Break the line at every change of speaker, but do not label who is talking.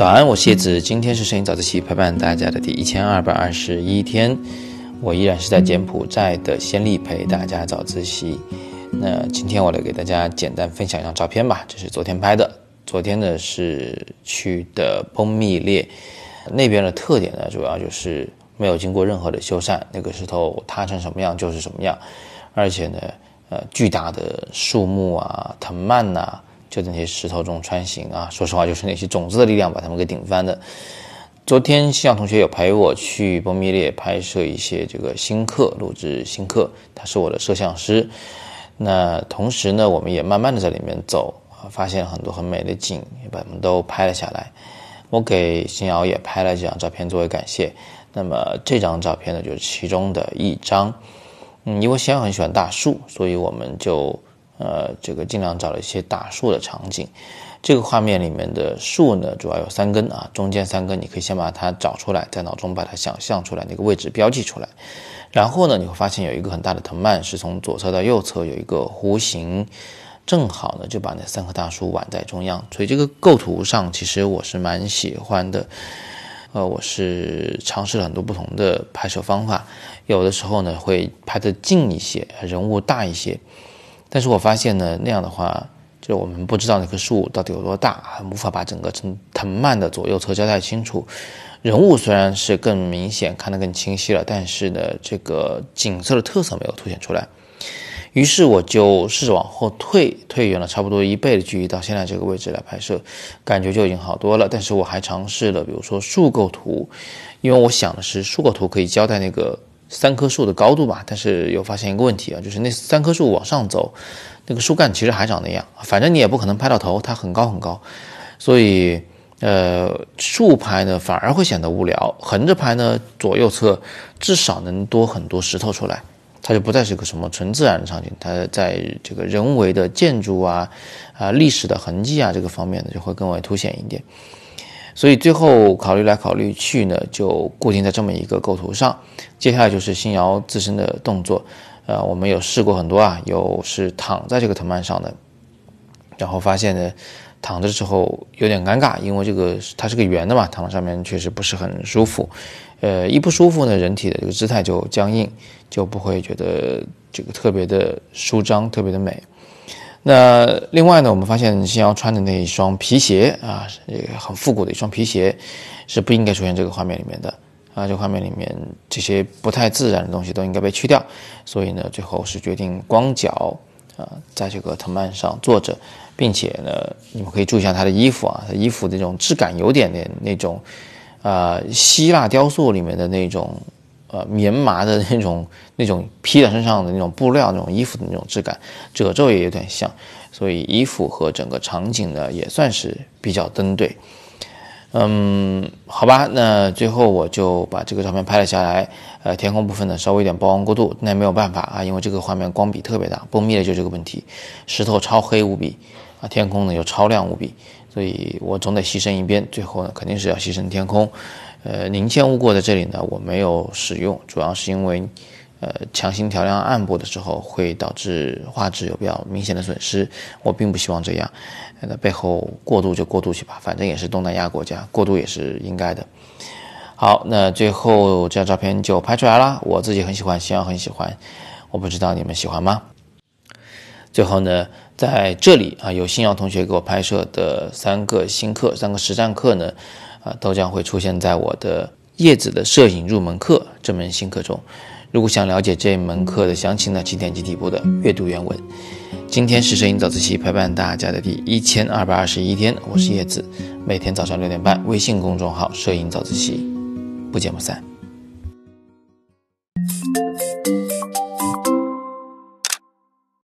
早安，我是叶子，今天是摄影早自习陪伴大家的第一千二百二十一天，我依然是在柬埔寨的暹粒陪大家早自习。那今天我来给大家简单分享一张照片吧，这是昨天拍的。昨天呢是去的崩密列，那边的特点呢主要就是没有经过任何的修缮，那个石头塌成什么样就是什么样，而且呢，呃，巨大的树木啊、藤蔓呐。就在那些石头中穿行啊，说实话，就是那些种子的力量把他们给顶翻的。昨天西阳同学有陪我去波密列拍摄一些这个新课，录制新课，他是我的摄像师。那同时呢，我们也慢慢的在里面走，发现了很多很美的景，也把它们都拍了下来。我给新瑶也拍了几张照片作为感谢。那么这张照片呢，就是其中的一张。嗯，因为新瑶很喜欢大树，所以我们就。呃，这个尽量找了一些大树的场景。这个画面里面的树呢，主要有三根啊，中间三根你可以先把它找出来，在脑中把它想象出来那个位置标记出来。然后呢，你会发现有一个很大的藤蔓是从左侧到右侧有一个弧形，正好呢就把那三棵大树挽在中央。所以这个构图上其实我是蛮喜欢的。呃，我是尝试了很多不同的拍摄方法，有的时候呢会拍的近一些，人物大一些。但是我发现呢，那样的话，就是我们不知道那棵树到底有多大，无法把整个藤藤蔓的左右侧交代清楚。人物虽然是更明显，看得更清晰了，但是呢，这个景色的特色没有凸显出来。于是我就试着往后退，退远了差不多一倍的距离，到现在这个位置来拍摄，感觉就已经好多了。但是我还尝试了，比如说树构图，因为我想的是树构图可以交代那个。三棵树的高度吧，但是又发现一个问题啊，就是那三棵树往上走，那个树干其实还长那样，反正你也不可能拍到头，它很高很高，所以呃竖拍呢反而会显得无聊，横着拍呢左右侧至少能多很多石头出来，它就不再是个什么纯自然的场景，它在这个人为的建筑啊啊历史的痕迹啊这个方面呢就会更为凸显一点。所以最后考虑来考虑去呢，就固定在这么一个构图上。接下来就是新瑶自身的动作，呃，我们有试过很多啊，有是躺在这个藤蔓上的，然后发现呢，躺着之后有点尴尬，因为这个它是个圆的嘛，躺在上面确实不是很舒服。呃，一不舒服呢，人体的这个姿态就僵硬，就不会觉得这个特别的舒张，特别的美。那另外呢，我们发现新瑶穿的那一双皮鞋啊，也很复古的一双皮鞋，是不应该出现这个画面里面的啊。这画面里面这些不太自然的东西都应该被去掉。所以呢，最后是决定光脚啊，在这个藤蔓上坐着，并且呢，你们可以注意一下他的衣服啊，他衣服的这种质感有点点那种啊，希腊雕塑里面的那种。呃，棉麻的那种、那种披在身上的那种布料、那种衣服的那种质感，褶皱也有点像，所以衣服和整个场景呢也算是比较登对。嗯，好吧，那最后我就把这个照片拍了下来。呃，天空部分呢稍微有点曝光过度，那也没有办法啊，因为这个画面光比特别大，崩灭的就这个问题。石头超黑无比啊，天空呢又超亮无比，所以我总得牺牲一边，最后呢肯定是要牺牲天空。呃，凝纤物过在这里呢，我没有使用，主要是因为，呃，强行调亮暗部的时候会导致画质有比较明显的损失，我并不希望这样。那背后过渡就过渡去吧，反正也是东南亚国家，过渡也是应该的。好，那最后这张照片就拍出来了，我自己很喜欢，希望很喜欢，我不知道你们喜欢吗？最后呢，在这里啊，有新瑶同学给我拍摄的三个新课，三个实战课呢。啊，都将会出现在我的叶子的摄影入门课这门新课中。如果想了解这门课的详情呢，请点击底部的阅读原文。今天是摄影早自习陪伴大家的第一千二百二十一天，我是叶子，每天早上六点半，微信公众号“摄影早自习”，不见不散。